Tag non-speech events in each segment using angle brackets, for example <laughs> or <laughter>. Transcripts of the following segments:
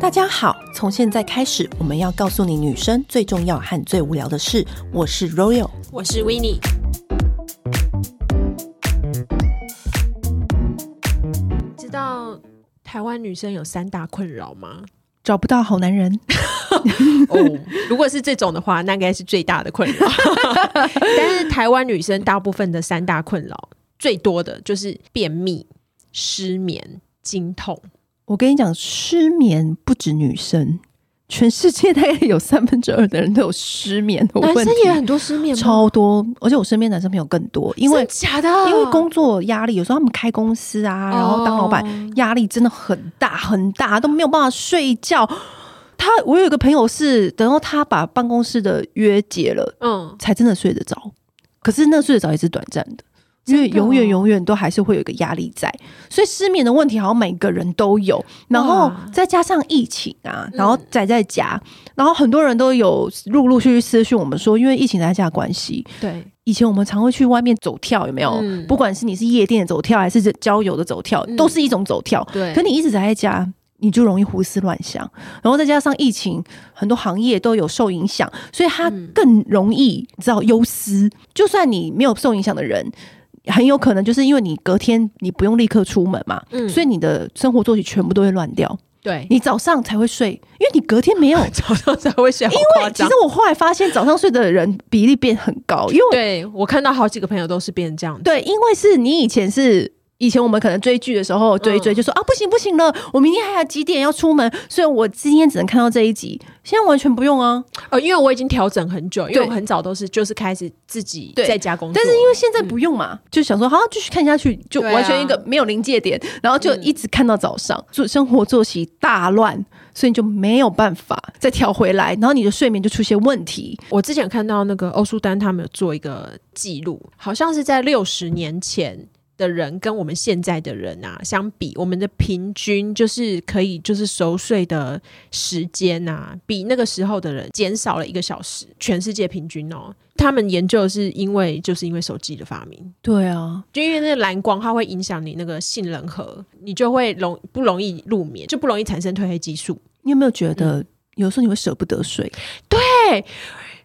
大家好，从现在开始，我们要告诉你女生最重要和最无聊的事。我是 Royal，我是 Winnie。知道台湾女生有三大困扰吗？找不到好男人。<laughs> 哦，如果是这种的话，那应该是最大的困扰。<laughs> 但是台湾女生大部分的三大困扰，最多的就是便秘、失眠、经痛。我跟你讲，失眠不止女生，全世界大概有三分之二的人都有失眠的问题。男生也很多失眠？超多，而且我身边男生朋友更多，因为假的，因为工作压力，有时候他们开公司啊，然后当老板，压力真的很大很大，都没有办法睡觉。他，我有一个朋友是，等到他把办公室的约解了，嗯，才真的睡得着。可是那睡得着也是短暂的。因为永远永远都还是会有一个压力在，所以失眠的问题好像每个人都有，然后再加上疫情啊，然后宅在家，然后很多人都有陆陆续续私讯我们说，因为疫情在家关系，对，以前我们常会去外面走跳，有没有？不管是你是夜店的走跳还是郊游的走跳，都是一种走跳。对，可你一直宅在家，你就容易胡思乱想，然后再加上疫情，很多行业都有受影响，所以它更容易你知道忧思。就算你没有受影响的人。很有可能就是因为你隔天你不用立刻出门嘛，嗯，所以你的生活作息全部都会乱掉。对，你早上才会睡，因为你隔天没有 <laughs> 早上才会睡。因为其实我后来发现早上睡的人比例变很高，因为对我看到好几个朋友都是变成这样。对，因为是你以前是。以前我们可能追剧的时候追一追就说、嗯、啊不行不行了，我明天还有几点要出门，所以我今天只能看到这一集。现在完全不用啊，呃，因为我已经调整很久，因为我很早都是就是开始自己在家工作，但是因为现在不用嘛，嗯、就想说好继续看下去，就完全一个没有临界点，然后就一直看到早上，做、嗯、生活作息大乱，所以你就没有办法再调回来，然后你的睡眠就出现问题。我之前看到那个欧舒丹他们有做一个记录，好像是在六十年前。的人跟我们现在的人啊相比，我们的平均就是可以就是熟睡的时间啊，比那个时候的人减少了一个小时。全世界平均哦，他们研究是因为就是因为手机的发明。对啊，就因为那个蓝光它会影响你那个杏仁核，你就会容不容易入眠，就不容易产生褪黑激素。你有没有觉得有时候你会舍不得睡？对。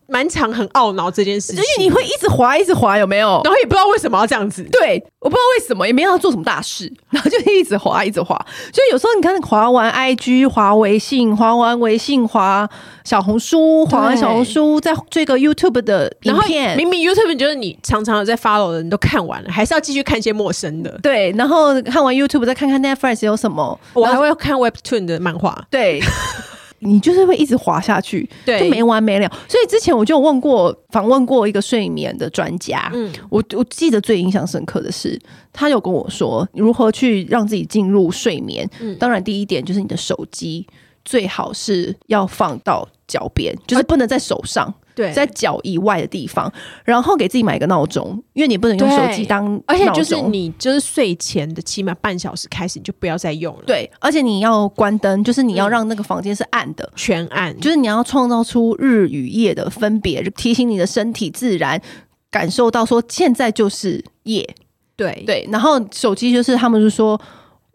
蛮常很懊恼这件事情，所以你会一直滑，一直滑，有没有？然后也不知道为什么要这样子。对，我不知道为什么，也没要做什么大事，<laughs> 然后就一直滑，一直滑。所以有时候你看，滑完 IG，滑微信，滑完微信，滑小红书，滑完小红书，再追个 YouTube 的影片。明明 YouTube 你觉得你常常有在 follow 的人都看完了，还是要继续看一些陌生的。对，然后看完 YouTube 再看看 Netflix 有什么，我还会看 Webtoon 的漫画。对。<laughs> 你就是会一直滑下去，对，就没完没了。所以之前我就问过，访问过一个睡眠的专家，嗯，我我记得最印象深刻的是，他有跟我说如何去让自己进入睡眠。嗯，当然第一点就是你的手机最好是要放到脚边，就是不能在手上。对，在脚以外的地方，然后给自己买一个闹钟，因为你不能用手机当而且就是你就是睡前的起码半小时开始，你就不要再用了。对，而且你要关灯，就是你要让那个房间是暗的，嗯、全暗，就是你要创造出日与夜的分别，就提醒你的身体自然感受到说现在就是夜。对对，然后手机就是他们就说，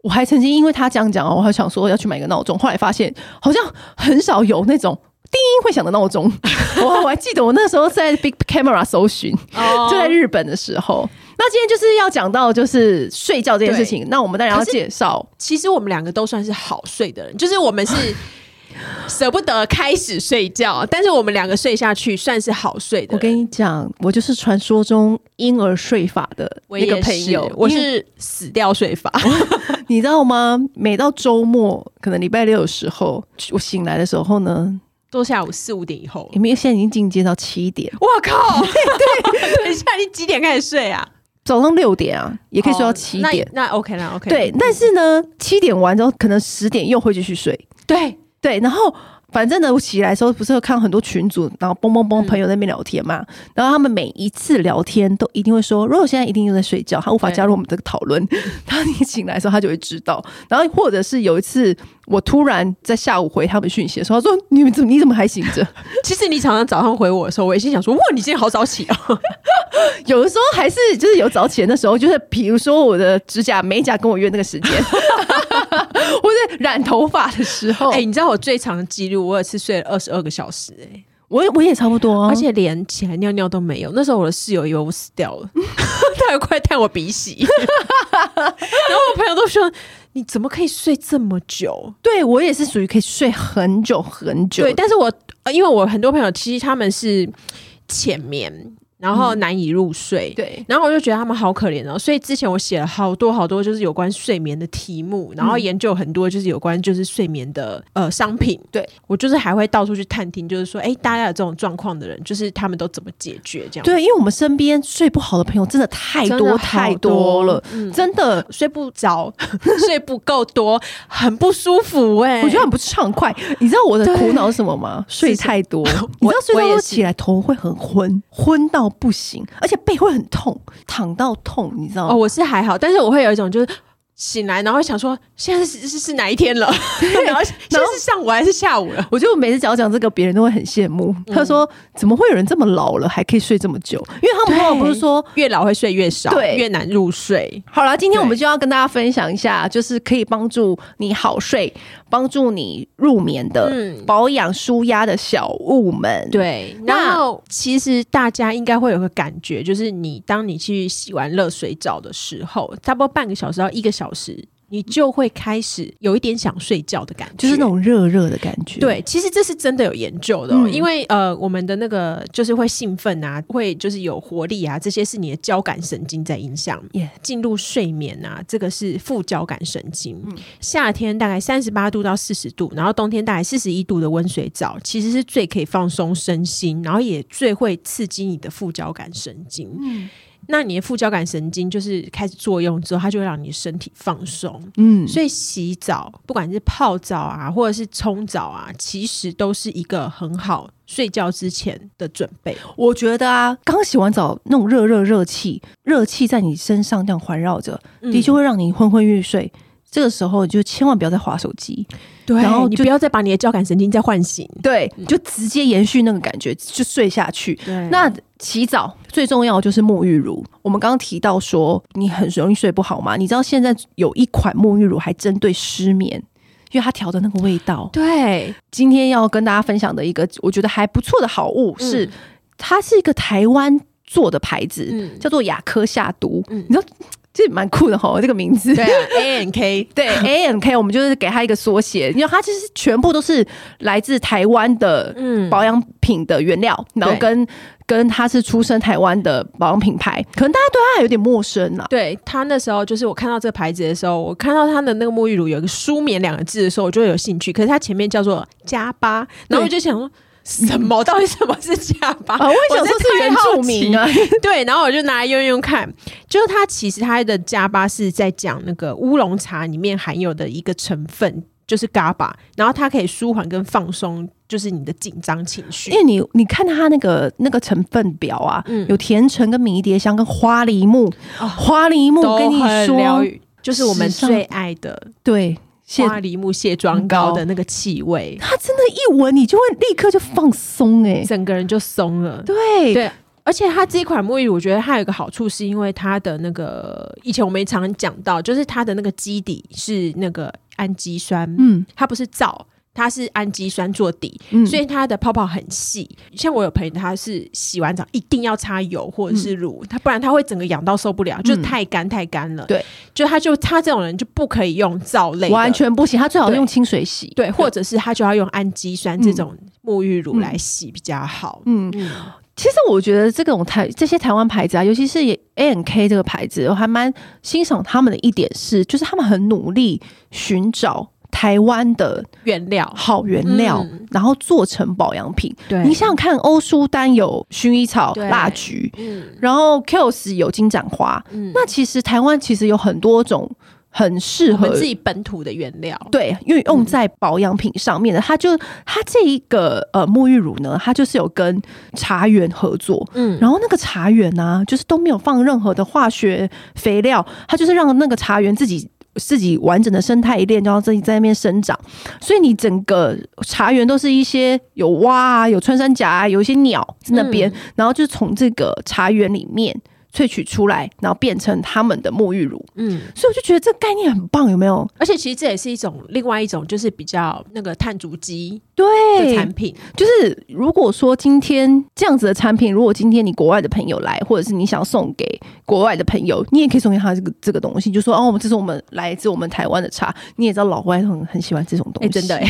我还曾经因为他这样讲，我还想说要去买个闹钟，后来发现好像很少有那种。叮会响的闹钟，我 <laughs> 我还记得我那时候在 Big Camera 搜寻，就在日本的时候。那今天就是要讲到就是睡觉这件事情，那我们当然要介绍。其实我们两个都算是好睡的人，就是我们是 <laughs> 舍不得开始睡觉，但是我们两个睡下去算是好睡的。我跟你讲，我就是传说中婴儿睡法的一个朋友，我是死掉睡法，<laughs> 你知道吗？每到周末，可能礼拜六的时候，我醒来的时候呢。都下午四五点以后，你们现在已经进阶到七点。我靠！对对，等一下你几点开始睡啊？早上六点啊，也可以睡到七点。那，那 OK 啦，OK。对，但是呢，七点完之后，可能十点又会继续睡。对对，然后反正呢，我起来的时候不是有看很多群组，然后嘣嘣嘣朋友在那边聊天嘛，嗯、然后他们每一次聊天都一定会说，如果现在一定又在睡觉，他无法加入我们这个讨论。当你 <laughs> 醒来的时候，他就会知道。然后或者是有一次，我突然在下午回他们讯息的时候，他说：“你们怎么你怎么还醒着？” <laughs> 其实你常常早上回我的时候，我也心想说：“哇，你今天好早起啊！” <laughs> 有的时候还是就是有早起的时候，就是比如说我的指甲美甲跟我约那个时间。染头发的时候，哎、欸，你知道我最长的记录，我有次睡了二十二个小时、欸，哎，我我也差不多、啊，而且连起来尿尿都没有。那时候我的室友以为我死掉了，<laughs> 他还快探我鼻息。<laughs> 然后我朋友都说：“你怎么可以睡这么久？”对，我也是属于可以睡很久很久。对，但是我因为我很多朋友其实他们是浅眠。然后难以入睡，嗯、对，然后我就觉得他们好可怜哦，所以之前我写了好多好多就是有关睡眠的题目，然后研究很多就是有关就是睡眠的呃商品，对，我就是还会到处去探听，就是说，哎，大家有这种状况的人，就是他们都怎么解决这样？对，因为我们身边睡不好的朋友真的太多，多太多了，嗯、真的。睡不着，<laughs> 睡不够多，很不舒服哎、欸，我觉得很不畅快。你知道我的苦恼是什么吗？睡太多，你知道睡太多起来头会很昏，昏到。不行，而且背会很痛，躺到痛，你知道吗？哦，我是还好，但是我会有一种就是。醒来，然后想说现在是是是哪一天了？<laughs> 然后现在是上午还是下午了？我就每次讲讲这个，别人都会很羡慕。嗯、他说：“怎么会有人这么老了还可以睡这么久？”因为他们往往不是说越老会睡越少，对，越难入睡。好了，今天我们就要跟大家分享一下，就是可以帮助你好睡、帮助你入眠的保养舒压的小物们。对，然后其实大家应该会有个感觉，就是你当你去洗完热水澡的时候，差不多半个小时到一个小时。你就会开始有一点想睡觉的感觉，就是那种热热的感觉。对，其实这是真的有研究的，哦，嗯、因为呃，我们的那个就是会兴奋啊，会就是有活力啊，这些是你的交感神经在影响。进 Yeah. 入睡眠啊，这个是副交感神经。嗯、夏天大概三十八度到四十度，然后冬天大概四十一度的温水澡，其实是最可以放松身心，然后也最会刺激你的副交感神经。嗯那你的副交感神经就是开始作用之后，它就会让你身体放松。嗯，所以洗澡，不管是泡澡啊，或者是冲澡啊，其实都是一个很好睡觉之前的准备。我觉得啊，刚洗完澡那种热热热气，热气在你身上这样环绕着，的确会让你昏昏欲睡。嗯这个时候就千万不要再划手机，对，然后你不要再把你的交感神经再唤醒，对，你就直接延续那个感觉就睡下去。对，那洗澡最重要就是沐浴乳。我们刚刚提到说你很容易睡不好嘛？你知道现在有一款沐浴乳还针对失眠，因为它调的那个味道。对，今天要跟大家分享的一个我觉得还不错的好物是，嗯、它是一个台湾做的牌子，嗯、叫做雅科夏毒。嗯、你知道？这蛮酷的哈，这个名字。对啊，A N K，<laughs> 对 A N K，我们就是给他一个缩写，因为它其实全部都是来自台湾的保养品的原料，嗯、然后跟跟它是出生台湾的保养品牌，可能大家对它还有点陌生啊。对他那时候，就是我看到这个牌子的时候，我看到它的那个沐浴乳有一个“舒眠”两个字的时候，我就有兴趣。可是它前面叫做加巴，然后我就想说。什么？到底什么是加八？啊，我也想说是原住民啊。<laughs> 对，然后我就拿来用用看，就是它其实它的加巴是在讲那个乌龙茶里面含有的一个成分，就是 GABA，然后它可以舒缓跟放松，就是你的紧张情绪。因为你你看它那个那个成分表啊，嗯、有甜橙跟迷迭香跟花梨木，哦、花梨木跟你说，就是我们最爱的，对。花梨木卸妆膏的那个气味，它真的，一闻你就会立刻就放松哎、欸，整个人就松了。对对，而且它这一款沐浴乳，我觉得它有一个好处，是因为它的那个以前我们常讲到，就是它的那个基底是那个氨基酸，嗯，它不是皂。它是氨基酸做底，嗯、所以它的泡泡很细。像我有朋友，他是洗完澡一定要擦油或者是乳，他、嗯、不然他会整个痒到受不了，就太干太干了。对，就他就他这种人就不可以用皂类，完全不行。他最好用清水洗，对，对，或者是他就要用氨基酸这种沐浴乳来洗比较好。嗯，嗯，其实我觉得这种台这些台湾牌子啊，尤其是 A N K 这个牌子，我还蛮欣赏他们的一点是，就是他们很努力寻找。台湾的原料。好原料，嗯、然后做成保养品。对，你想想看，欧舒丹有薰衣草、蜡菊，嗯，然后 Kiehl's 有金盏花，嗯，那其实台湾其实有很多种很适合自己本土的原料，对，因为用在保养品上面的，它就它这一个呃沐浴乳呢，它就是有跟茶园合作，嗯，然后那个茶园呢、啊，就是都没有放任何的化学肥料，它就是让那个茶园自己自己完整的生态链，然后自己在那边生长，所以你整个茶园都是一些有蛙啊，有穿山甲啊，有一些鸟在那边，然后就是从这个茶园里面。萃取出来，然后变成他们的沐浴乳。嗯，所以我就觉得这个概念很棒，有没有？而且其实这也是一种另外一种，就是比较那个碳足迹对的产品。就是如果说今天这样子的产品，如果今天你国外的朋友来，或者是你想送给国外的朋友，你也可以送给他这个这个东西，就说哦，我们这是我们来自我们台湾的茶。你也知道老外很很喜欢这种东西，欸、真的、欸。<laughs>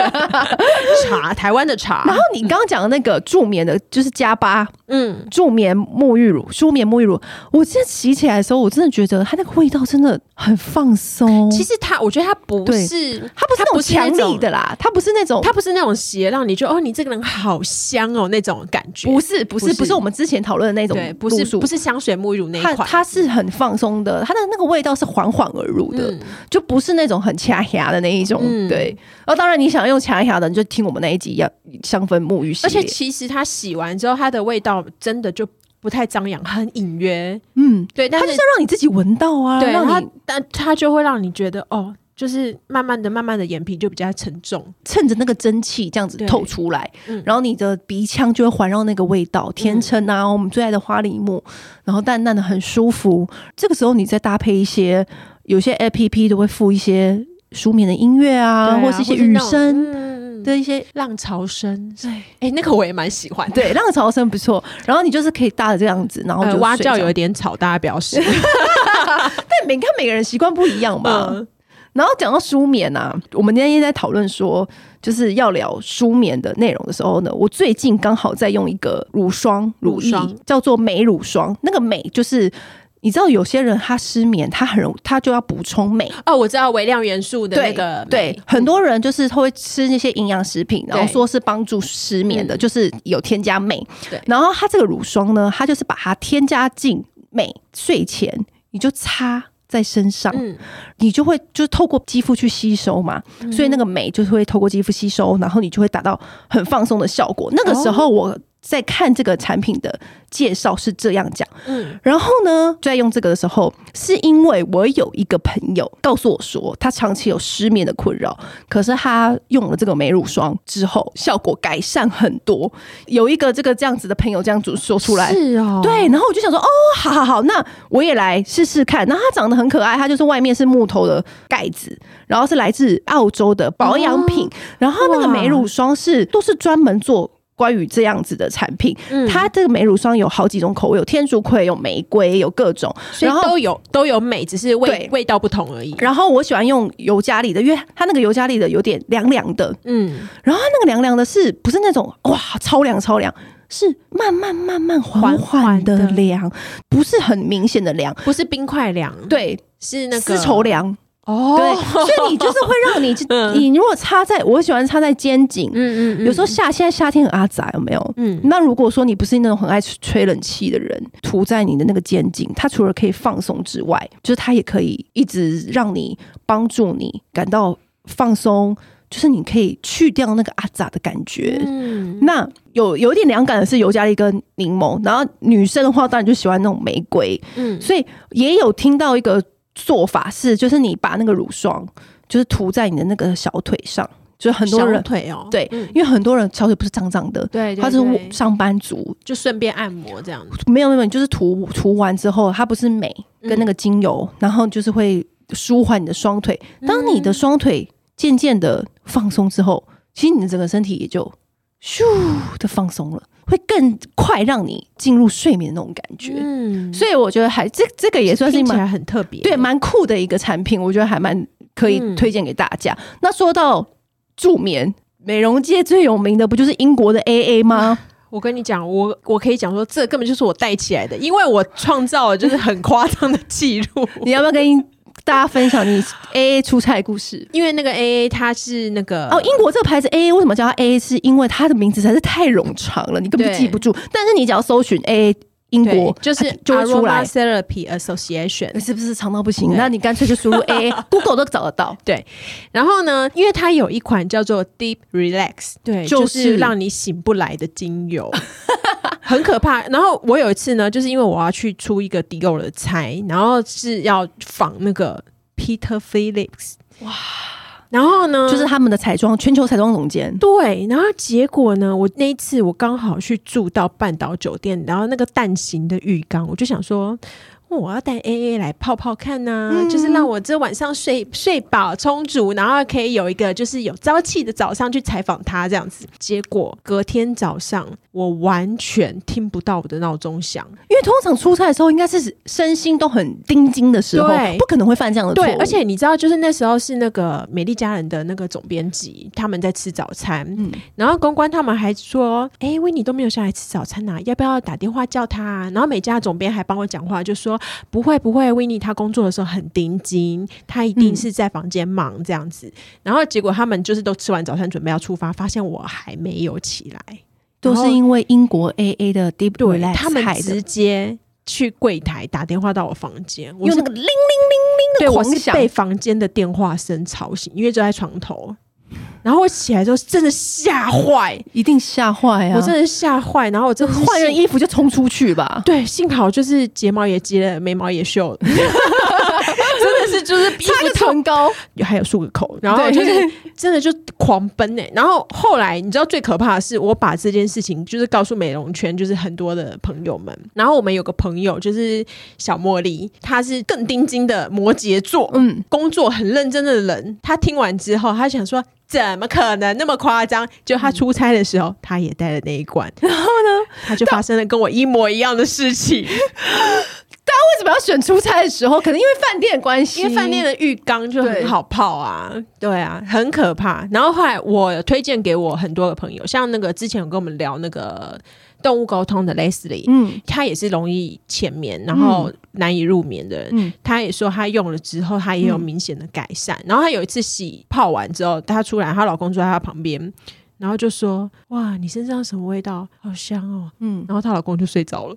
<laughs> 茶，台湾的茶。然后你刚刚讲的那个助眠的，就是加八，嗯，助眠沐浴乳、舒眠沐浴乳，我现在洗起来的时候，我真的觉得它那个味道真的很放松。其实它，我觉得它不是，它不是那种强力的啦，它不是那种，它不是那种鞋让你觉得哦，你这个人好香哦那种感觉。不是，不是，不是，我们之前讨论的那种，对，不是，不是香水沐浴乳那一款，它是很放松的，它的那个味道是缓缓而入的，嗯、就不是那种很掐牙的那一种。嗯、对，然后当然你想用掐牙的，你就听我们那一集要香氛沐浴系列。而且其实它洗完之后，它的味道真的就不太张扬，很隐约。嗯，对，但是它就是要让你自己闻到啊，对，让它，但它就会让你觉得哦，就是慢慢的、慢慢的，眼皮就比较沉重，趁着那个蒸汽这样子透出来，嗯、然后你的鼻腔就会环绕那个味道，甜橙啊，嗯、我们最爱的花梨木，然后淡淡的很舒服。这个时候你再搭配一些，有些 APP 都会附一些。舒眠的音乐啊，啊，或是一些雨声的一些浪潮声，对，哎、欸，那个我也蛮喜欢。对，浪潮声不错。然后你就是可以搭着这样子，然后就、呃、蛙叫有一点吵，大家表示。<laughs> 但每看每个人习惯不一样嘛。嗯、然后讲到舒眠啊，我们今天在讨论说就是要聊舒眠的内容的时候呢，我最近刚好在用一个乳霜，乳霜乳叫做美乳霜，那个美就是。你知道有些人他失眠，他很容他就要补充镁哦。我知道微量元素的那个对，对，很多人就是会吃那些营养食品，然后说是帮助失眠的，就是有添加镁。对，然后它这个乳霜呢，它就是把它添加进镁，睡前你就擦在身上，嗯，你就会就是透过肌肤去吸收嘛，嗯，所以那个镁就是会透过肌肤吸收，然后你就会达到很放松的效果。那个时候我。在看这个产品的介绍是这样讲，嗯，然后呢，在用这个的时候，是因为我有一个朋友告诉我说，他长期有失眠的困扰，可是他用了这个美乳霜之后，效果改善很多。有一个这个这样子的朋友这样子说出来，是哦，对，然后我就想说，哦，好好好，那我也来试试看。然后它长得很可爱，它就是外面是木头的盖子，然后是来自澳洲的保养品，哦、然后那个美乳霜是都是专门做。关于这样子的产品，嗯、它这个美乳霜有好几种口味，有天竺葵，有玫瑰，有各种，然后都有都有美，只是味味道不同而已。然后我喜欢用尤加利的，因为它那个尤加利的有点凉凉的，嗯，然后它那个凉凉的是不是那种哇超凉超凉，是慢慢慢慢缓缓的凉，不是很明显的凉，不是冰块凉，对，是那个丝绸凉。哦，对，所以你就是会让你，<laughs> 嗯、你如果插在，我喜欢插在肩颈，嗯嗯，嗯有时候夏现在夏天很阿杂，有没有？嗯，那如果说你不是那种很爱吹冷气的人，涂在你的那个肩颈，它除了可以放松之外，就是它也可以一直让你帮助你感到放松，就是你可以去掉那个阿杂的感觉。嗯，那有有一点凉感的是尤加利跟柠檬，然后女生的话当然就喜欢那种玫瑰，嗯，所以也有听到一个。做法是，就是你把那个乳霜，就是涂在你的那个小腿上，就很多人小腿哦，对，嗯、因为很多人小腿不是胀胀的，对，他是上班族，就顺便按摩这样子。没有没有，就是涂涂完之后，它不是美跟那个精油，嗯、然后就是会舒缓你的双腿。当你的双腿渐渐的放松之后，其实你的整个身体也就咻的放松了。会更快让你进入睡眠的那种感觉，嗯，所以我觉得还这这个也算是蛮很特别，对，蛮酷的一个产品，我觉得还蛮可以推荐给大家。嗯、那说到助眠，美容界最有名的不就是英国的 AA 吗？<laughs> 我跟你讲，我我可以讲说，这根本就是我带起来的，因为我创造了就是很夸张的记录。<laughs> 你要不要跟？大家分享你 A A 出差的故事，因为那个 A A 它是那个哦，英国这个牌子 A A 为什么叫它 A A？是因为它的名字实在是太冗长了，你根本记不住。但是你只要搜寻 A A 英国就是就会出来 Therapy Association，是不是长到不行？那你干脆就输入 AA，Google <laughs> 都找得到。对，然后呢，因为它有一款叫做 Deep Relax，对，就是让你醒不来的精油，<laughs> 很可怕。然后我有一次呢，就是因为我要去出一个迪欧的差，然后是要仿那个 Peter Phillips，哇。然后呢，就是他们的彩妆全球彩妆总监。对，然后结果呢，我那一次我刚好去住到半岛酒店，然后那个蛋形的浴缸，我就想说。我要带 AA 来泡泡看呐、啊，嗯、就是让我这晚上睡睡饱充足，然后可以有一个就是有朝气的早上去采访他这样子。结果隔天早上我完全听不到我的闹钟响，因为通常出差的时候应该是身心都很盯紧的时候，对不可能会犯这样的错。对，而且你知道，就是那时候是那个美丽家人的那个总编辑他们在吃早餐，嗯，然后公关他们还说：“哎、欸，维尼都没有下来吃早餐呐、啊，要不要打电话叫他、啊？”然后美家总编还帮我讲话，就说。不会不会，维尼他工作的时候很盯紧，他一定是在房间忙这样子。嗯、然后结果他们就是都吃完早餐准备要出发，发现我还没有起来，都是因为英国 AA 的 Deep Relax 他们直接去柜台打电话到我房间，我用那个铃铃铃铃的对，我是被房间的电话声吵醒，因为就在床头。然后我起来之后真的吓坏，一定吓坏啊！我真的吓坏，然后我真的换人衣服就冲出去吧。<laughs> 对，幸好就是睫毛也接了，眉毛也秀了，<laughs> 真的是就是擦个唇膏，还有漱个口，然后就是真的就狂奔哎、欸！然后后来你知道最可怕的是，我把这件事情就是告诉美容圈，就是很多的朋友们。然后我们有个朋友就是小茉莉，她是更钉金的摩羯座，嗯，工作很认真的人。她听完之后，她想说。怎么可能那么夸张？就他出差的时候，嗯、他也带了那一罐，然后呢，他就发生了跟我一模一样的事情。<laughs> 他为什么要选出差的时候？可能因为饭店的关系，因为饭店的浴缸就很好泡啊。对，对啊，很可怕。然后后来我推荐给我很多的朋友，像那个之前有跟我们聊那个。动物沟通的 Leslie，嗯，他也是容易浅眠，然后难以入眠的人。嗯，他也说他用了之后，他也有明显的改善。嗯，然后他有一次洗泡完之后，他出来，她老公坐在她旁边，然后就说：“哇，你身上什么味道？好香哦。”嗯，然后她老公就睡着了，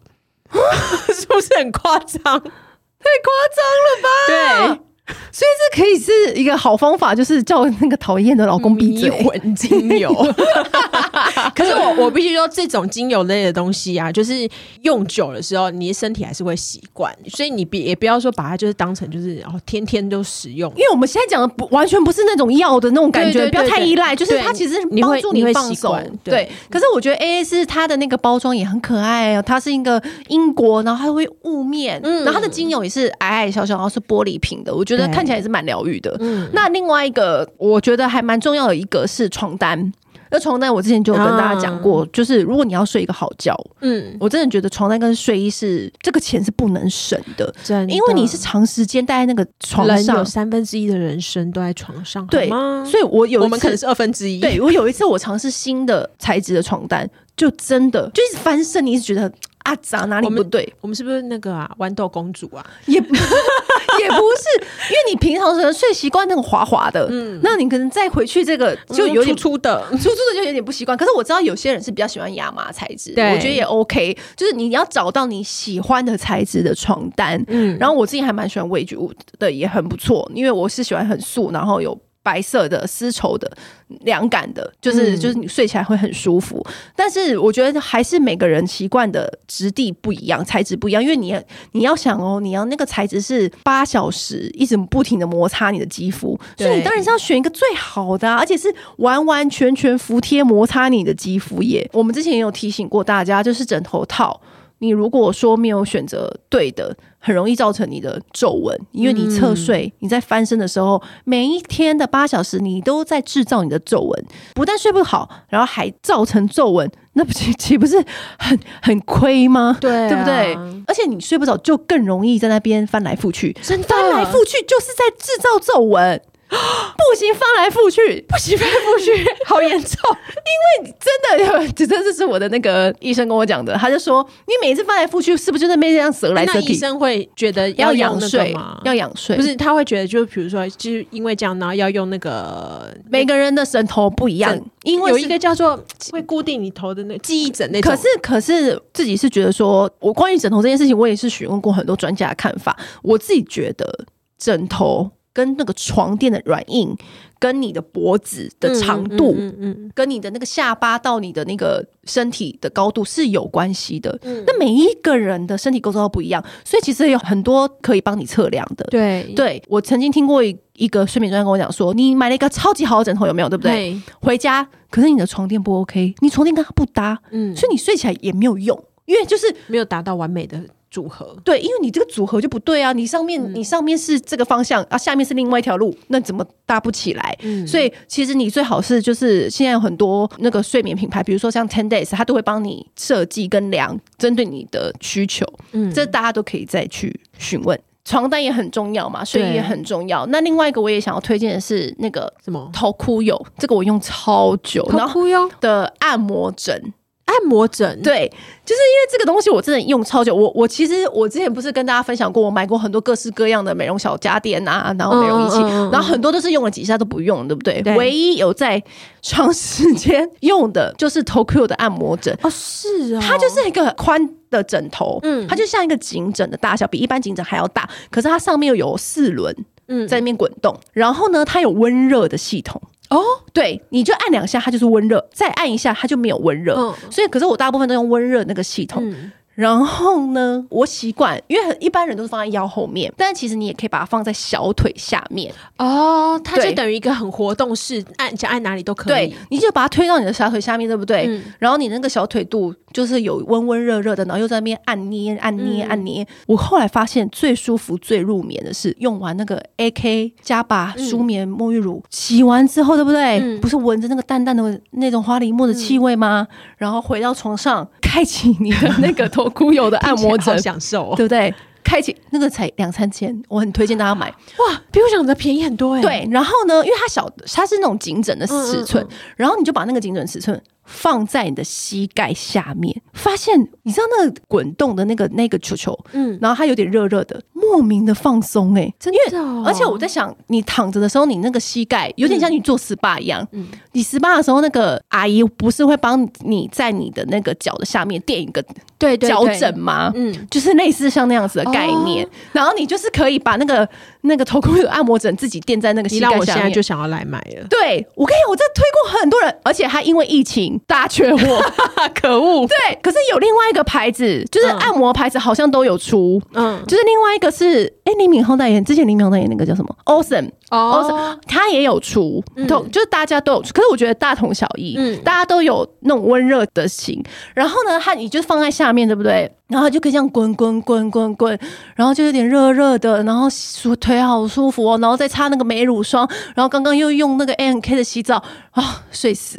<laughs> 是不是很夸张？太夸张了吧？对。所以这可以是一个好方法，就是叫那个讨厌的老公闭嘴。迷魂精油，<laughs> 可是我我必须说，这种精油类的东西啊，就是用久的时候，你的身体还是会习惯。所以你别也不要说把它就是当成就是哦天天都使用，因为我们现在讲的不完全不是那种药的那种感觉，不要太依赖。就是它其实帮助你放松。对，可是我觉得 AA 是它的那个包装也很可爱哦，它是一个英国，然后它会雾面，然后它的精油也是矮矮小小，然后是玻璃瓶的，我觉得。觉得看起来也是蛮疗愈的。嗯，那另外一个我觉得还蛮重要的一个是床单。那床单我之前就有跟大家讲过，啊、就是如果你要睡一个好觉，嗯，我真的觉得床单跟睡衣是这个钱是不能省的，真的，因为你是长时间待在那个床上，有三分之一的人生都在床上，对吗？所以我有我们可能是二分之一。对，我有一次我尝试新的材质的床单，就真的就一直翻身，你一直觉得。啊，咋哪里不对？我们，我们是不是那个啊，豌豆公主啊？也不 <laughs> 也不是，因为你平常睡习惯那种滑滑的，嗯，那你可能再回去这个就有点粗粗的，粗粗的就有点不习惯。可是我知道有些人是比较喜欢亚麻材质，对我觉得也 OK。就是你要找到你喜欢的材质的床单，嗯，然后我自己还蛮喜欢 Wedgwood 的，也很不错，因为我是喜欢很素，然后有。白色的丝绸的凉感的，就是就是你睡起来会很舒服。嗯、但是我觉得还是每个人习惯的质地不一样，材质不一样。因为你你要想哦，你要那个材质是八小时一直不停的摩擦你的肌肤，所以你当然是要选一个最好的，啊，而且是完完全全服帖摩擦你的肌肤耶。我们之前也有提醒过大家，就是枕头套。你如果说没有选择对的，很容易造成你的皱纹，因为你侧睡，你在翻身的时候，每一天的八小时，你都在制造你的皱纹，不但睡不好，然后还造成皱纹，那不岂 <laughs> 岂不是很很亏吗？对啊，对不对？而且你睡不着，就更容易在那边翻来覆去，翻来覆去就是在制造皱纹。<gasps> 不行，翻来覆去，不行，翻来覆去，<laughs> 好严重。因为真的，这这是我的那个医生跟我讲的，他就说，你每次翻来覆去，是不是就在那边这样折来折去？医生会觉得要仰睡吗？要仰睡，不是他会觉得，就比如说，就是因为这样，然后要用那个每个人的枕头不一样，因为有一个叫做会固定你头的那个记忆枕那种。可是，可是自己是觉得说，我关于枕头这件事情，我也是询问过很多专家的看法。我自己觉得枕头。跟那个床垫的软硬，跟你的脖子的长度，嗯嗯跟你的那个下巴到你的那个身体的高度是有关系的。那、嗯、每一个人的身体构造都不一样，所以其实有很多可以帮你测量的。对，对我曾经听过一一个睡眠专家跟我讲说，你买了一个超级好的枕头，有没有？对不对？对回家，可是你的床垫不 OK，你床垫跟它不搭，嗯，所以你睡起来也没有用，因为就是没有达到完美的。组合对，因为你这个组合就不对啊！你上面、嗯、你上面是这个方向啊，下面是另外一条路，那怎么搭不起来？嗯、所以其实你最好是就是现在有很多那个睡眠品牌，比如说像 Ten Days，它都会帮你设计跟量，针对你的需求。嗯，这大家都可以再去询问。床单也很重要嘛，睡衣也很重要。那另外一个我也想要推荐的是那个什么 Tokuyo，这个我用超久。Tokuyo 的按摩枕。按摩枕，对，就是因为这个东西我真的用超久。我我其实我之前不是跟大家分享过，我买过很多各式各样的美容小家电啊，然后美容仪器，嗯嗯嗯，然后很多都是用了几下都不用，对不对？对，唯一有在长时间用的就是 Tokyo 的按摩枕哦，是啊，它就是一个宽的枕头，嗯，它就像一个颈枕的大小，比一般颈枕还要大，可是它上面又有四轮，嗯，在那边滚动，然后呢，它有温热的系统。哦，对，你就按两下，它就是温热；再按一下，它就没有温热。嗯，所以，可是我大部分都用温热那个系统。嗯然后呢，我习惯，因为很一般人都是放在腰后面，但其实你也可以把它放在小腿下面哦，它就等于一个很活动式，按想按哪里都可以。对，你就把它推到你的小腿下面，对不对？嗯、然后你那个小腿肚就是有温温热热的，然后又在那边按捏、按捏、按捏。嗯、我后来发现最舒服、最入眠的是用完那个 AK 加把舒眠沐浴乳，嗯、洗完之后，对不对？嗯、不是闻着那个淡淡的那种花梨木的气味吗？嗯、然后回到床上，开启你的那个 <laughs> 头。酷有的按摩枕，享受、哦，对不对？开启那个才两三千，我很推荐大家买。哇，比我想的便宜很多哎。对，然后呢，因为它小，它是那种颈枕的尺寸，嗯嗯嗯，然后你就把那个颈枕尺寸。放在你的膝盖下面，发现你知道那个滚动的那个那个球球，嗯，然后它有点热热的，莫名的放松哎、欸，真的、哦。而且我在想，你躺着的时候，你那个膝盖有点像你做 SPA 一样，嗯，你 SPA 的时候，那个阿姨不是会帮你在你的那个脚的下面垫一个对脚枕吗？嗯，就是类似像那样子的概念，哦、然后你就是可以把那个那个头盔的按摩枕自己垫在那个膝盖下面。我现在就想要来买了。对，我跟你讲，我这推过很多人，而且他因为疫情。大缺货，<laughs> 可恶！对，可是有另外一个牌子，就是按摩牌子，好像都有出。嗯，就是另外一个是，哎、欸，李敏镐代言，之前李敏镐代言那个叫什么？Awesome，Awesome，、oh, Awesome, 他也有出，都、嗯、就是大家都有出。可是我觉得大同小异，嗯，大家都有那种温热的心。然后呢，它你就放在下面，对不对？然后就可以这样滚滚滚滚滚，然后就有点热热的，然后舒腿好舒服哦，然后再擦那个美乳霜，然后刚刚又用那个 ANK 的洗澡啊、哦，睡死，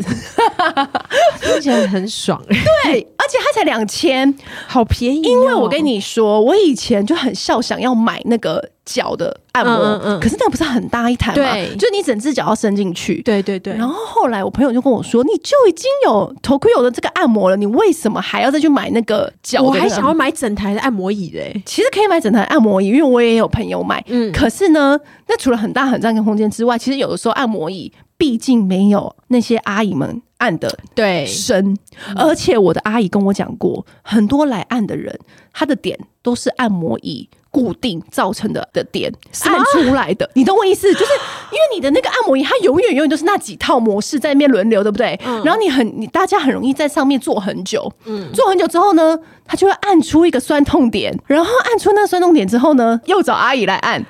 <laughs> 听起来很爽。<laughs> 对，而且它才两千，好便宜、哦。因为我跟你说，我以前就很笑，想要买那个。脚的按摩，嗯嗯、可是那个不是很大一台吗？对，就你整只脚要伸进去。对对对。然后后来我朋友就跟我说：“你就已经有头盔有的这个按摩了，你为什么还要再去买那个脚？”我还想要买整台的按摩椅嘞。其实可以买整台按摩椅，因为我也有朋友买。嗯。可是呢，那除了很大很占个空间之外，其实有的时候按摩椅毕竟没有那些阿姨们按的对深。对而且我的阿姨跟我讲过，很多来按的人，他的点都是按摩椅。固定造成的的点按出来的，你懂我意思？就是因为你的那个按摩椅，它永远永远都是那几套模式在那边轮流，对不对？嗯、然后你很你大家很容易在上面坐很久，嗯，坐很久之后呢，它就会按出一个酸痛点，然后按出那个酸痛点之后呢，又找阿姨来按。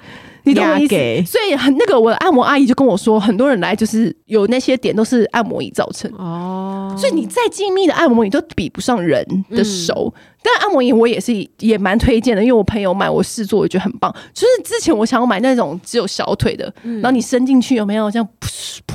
你懂我意思？所以很那个，我的按摩阿姨就跟我说，很多人来就是有那些点都是按摩椅造成哦。所以你再精密的按摩椅都比不上人的手。嗯、但按摩椅我也是也蛮推荐的，因为我朋友买我试做，我觉得很棒。就是之前我想要买那种只有小腿的，嗯、然后你伸进去有没有这样噗噗噗噗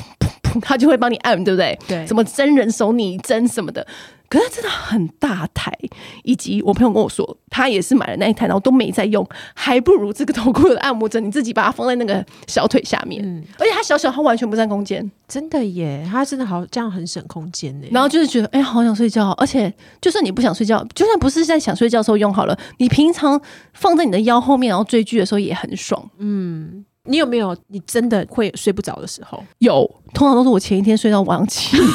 他就会帮你按，对不对？对，什么真人手拟真什么的。可是真的很大台，以及我朋友跟我说，他也是买了那一台，然后都没在用，还不如这个头箍的按摩枕，你自己把它放在那个小腿下面，嗯，而且它小小，它完全不占空间，真的耶，它真的好这样很省空间呢。然后就是觉得，哎、欸，好想睡觉，而且就算你不想睡觉，就算不是在想睡觉的时候用好了，你平常放在你的腰后面，然后追剧的时候也很爽。嗯，你有没有你真的会睡不着的时候？有，通常都是我前一天睡到晚上七点。<laughs>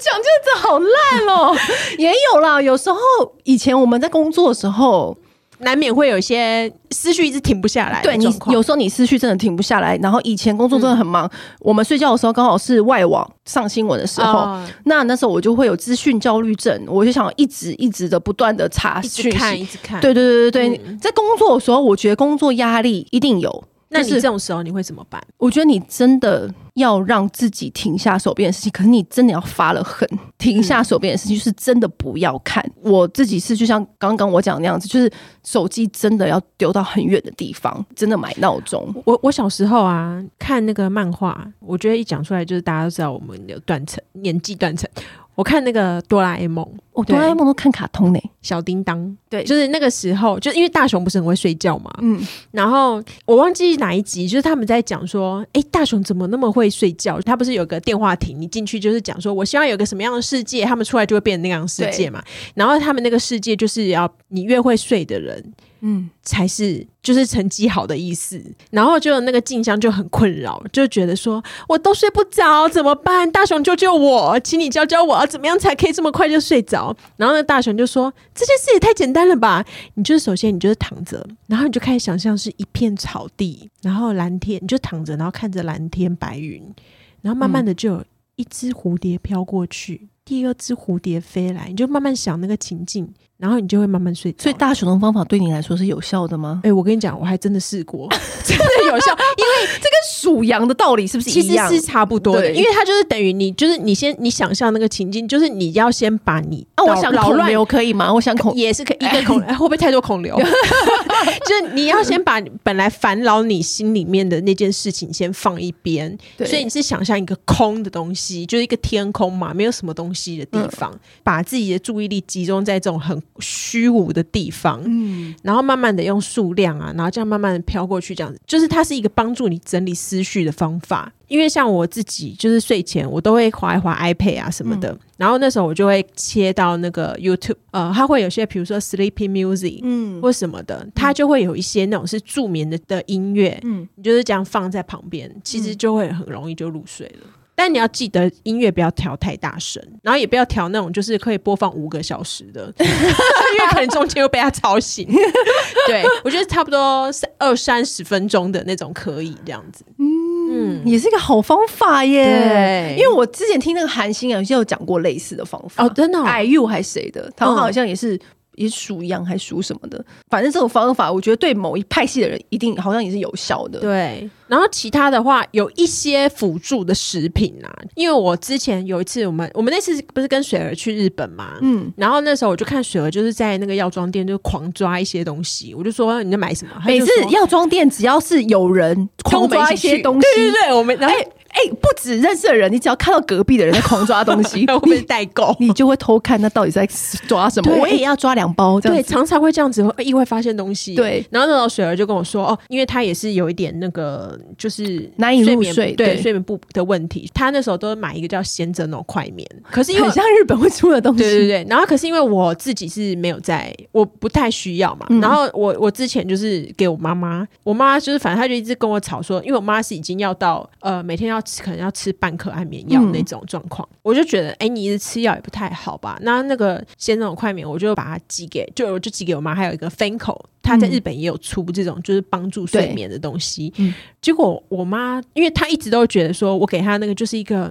讲句子好烂哦，<laughs> 也有啦。有时候以前我们在工作的时候，难免会有一些思绪一直停不下来。对，你有时候你思绪真的停不下来。然后以前工作真的很忙，嗯、我们睡觉的时候刚好是外网上新闻的时候，哦、那那时候我就会有资讯焦虑症，我就想一直一直的不断的查讯息，看一直看。对对对对对，嗯、在工作的时候，我觉得工作压力一定有。那你这种时候你会怎么办？我觉得你真的要让自己停下手边的事情，可是你真的要发了狠，停下手边的事情，就是真的不要看。嗯、我自己是就像刚刚我讲那样子，就是手机真的要丢到很远的地方，真的买闹钟。我我小时候啊，看那个漫画，我觉得一讲出来就是大家都知道我们有断层，年纪断层。我看那个哆啦 A 梦，我、哦、哆啦 A 梦都看卡通呢，小叮当，对，就是那个时候，就因为大雄不是很会睡觉嘛，嗯，然后我忘记哪一集，就是他们在讲说，哎，大雄怎么那么会睡觉？他不是有个电话亭，你进去就是讲说，我希望有个什么样的世界，他们出来就会变成那样的世界嘛。然后他们那个世界就是要你越会睡的人。嗯，才是就是成绩好的意思，然后就那个静香就很困扰，就觉得说我都睡不着，怎么办？大雄救救我，请你教教我，怎么样才可以这么快就睡着？然后那大雄就说这件事也太简单了吧？你就是首先你就是躺着，然后你就开始想象是一片草地，然后蓝天，你就躺着，然后看着蓝天白云，然后慢慢的就有一只蝴蝶飘过去，第二只蝴蝶飞来，你就慢慢想那个情境。然后你就会慢慢睡着。所以大熊的方法对你来说是有效的吗？哎、欸，我跟你讲，我还真的试过，<laughs> 真的有效。因为这跟数羊的道理是不是？其实是差不多的。对因为它就是等于你，就是你先你想象那个情境，就是你要先把你啊，我想孔流可以吗？我想孔也是可以，一个孔、欸、<laughs> 会不会太多孔刘？<laughs> 就是你要先把本来烦扰你心里面的那件事情先放一边。对所以你是想象一个空的东西，就是一个天空嘛，没有什么东西的地方，嗯、把自己的注意力集中在这种很。虚无的地方，嗯，然后慢慢的用数量啊，然后这样慢慢的飘过去，这样子，就是它是一个帮助你整理思绪的方法。因为像我自己，就是睡前我都会划一划 iPad 啊什么的，嗯、然后那时候我就会切到那个 YouTube，呃，它会有些比如说 Sleeping Music，嗯，或什么的，它就会有一些那种是助眠的的音乐，嗯，你就是这样放在旁边，其实就会很容易就入睡了。但你要记得音乐不要调太大声，然后也不要调那种就是可以播放五个小时的，<laughs> 因为可能中间又被他吵醒。<laughs> 对，我觉得差不多三二三十分钟的那种可以这样子。嗯，也是一个好方法耶。因为我之前听那个韩星啊，有有讲过类似的方法。哦，真的，IU 还是谁的？他们好像也是。也属羊还属什么的，反正这种方法，我觉得对某一派系的人一定好像也是有效的。对，然后其他的话有一些辅助的食品啊，因为我之前有一次，我们我们那次不是跟水儿去日本嘛，嗯，然后那时候我就看水儿就是在那个药妆店就狂抓一些东西，我就说你在买什么？每次药妆店只要是有人狂抓一些东西，对对对，我们然后。欸哎、欸，不止认识的人，你只要看到隔壁的人在狂抓东西，<laughs> 会不会代购，你就会偷看那到底在抓什么。我也要抓两包，对，常常会这样子会意外发现东西。对，然后那时候水儿就跟我说，哦，因为他也是有一点那个就是难以入睡，对，对睡眠不的问题。他那时候都买一个叫贤者那种快眠，可是因为很像日本会出的东西，对对对。然后可是因为我自己是没有在，我不太需要嘛。嗯、然后我我之前就是给我妈妈，我妈就是反正她就一直跟我吵说，因为我妈是已经要到呃每天要吃，可能要吃。半颗安眠药那种状况，嗯、我就觉得，哎、欸，你一直吃药也不太好吧？那那个先那种快眠，我就把它寄给，就我就寄给我妈。还有一个 Fanco，他在日本也有出这种就是帮助睡眠的东西。嗯、结果我妈，因为她一直都觉得说我给她那个就是一个，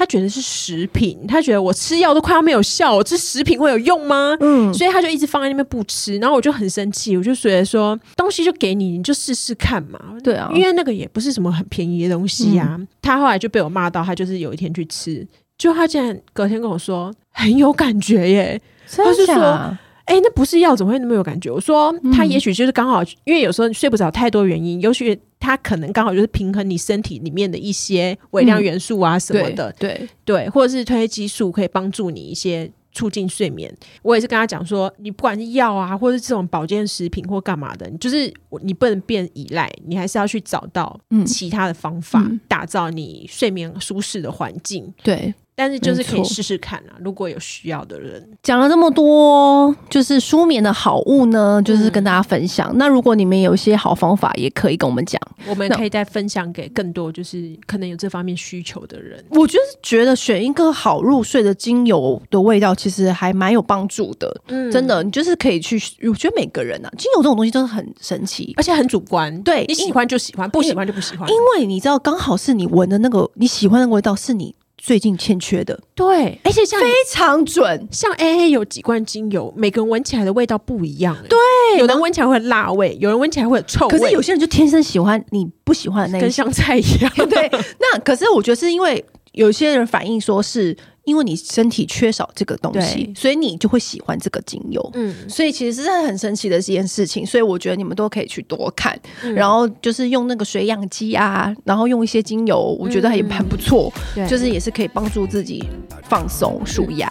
她觉得是食品，他觉得我吃药都快要没有效，我吃食品会有用吗？嗯，所以他就一直放在那边不吃。然后我就很生气，我就觉得说，东西就给你，你就试试看嘛。对啊，因为那个也不是什么很便宜的东西呀、啊。嗯、她后来就被我骂到，他就是有一天去吃，就他竟然隔天跟我说很有感觉耶，他就说。哎、欸，那不是药怎么会那么有感觉？我说他也许就是刚好，因为有时候睡不着太多原因，也许他可能刚好就是平衡你身体里面的一些微量元素啊什么的，对对，或者是褪黑激素可以帮助你一些。促进睡眠，我也是跟他讲说，你不管是药啊，或者是这种保健食品或干嘛的，你就是你不能变依赖，你还是要去找到其他的方法，嗯、打造你睡眠舒适的环境。对。但是就是可以试试看啊，如果有需要的人。讲了这么多，就是舒眠的好物呢，就是跟大家分享。嗯、那如果你们有一些好方法，也可以跟我们讲，我们可以再分享给更多就是可能有这方面需求的人。我就是觉得选一个好入睡的精油的味道，其实还蛮有帮助的。嗯，真的，你就是可以去。我觉得每个人啊，精油这种东西真的很神奇，而且很主观。对，你喜欢就喜欢，不喜欢就不喜欢。因为你知道，刚好是你闻的那个你喜欢的味道，是你。最近欠缺的，对，而且像非常准，像 AA 有几罐精油，每个人闻起来的味道不一样，对，有人闻起来会辣味，有人闻起来会有臭味，可是有些人就天生喜欢你不喜欢的那个，跟香菜一样，<laughs> 对。那可是我觉得是因为有些人反映说是。因为你身体缺少这个东西，所以你就会喜欢这个精油。嗯，所以其实是很神奇的一件事情。所以我觉得你们都可以去多看，嗯、然后就是用那个水养机啊，然后用一些精油，我觉得也很不错。嗯、就是也是可以帮助自己放松、舒压。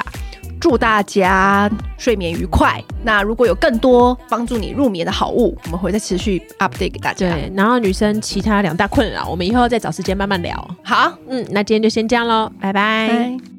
祝大家睡眠愉快。那如果有更多帮助你入眠的好物，我们会再持续 update 给大家。对，然后女生其他两大困扰，我们以后再找时间慢慢聊。好，嗯，那今天就先这样喽，拜拜。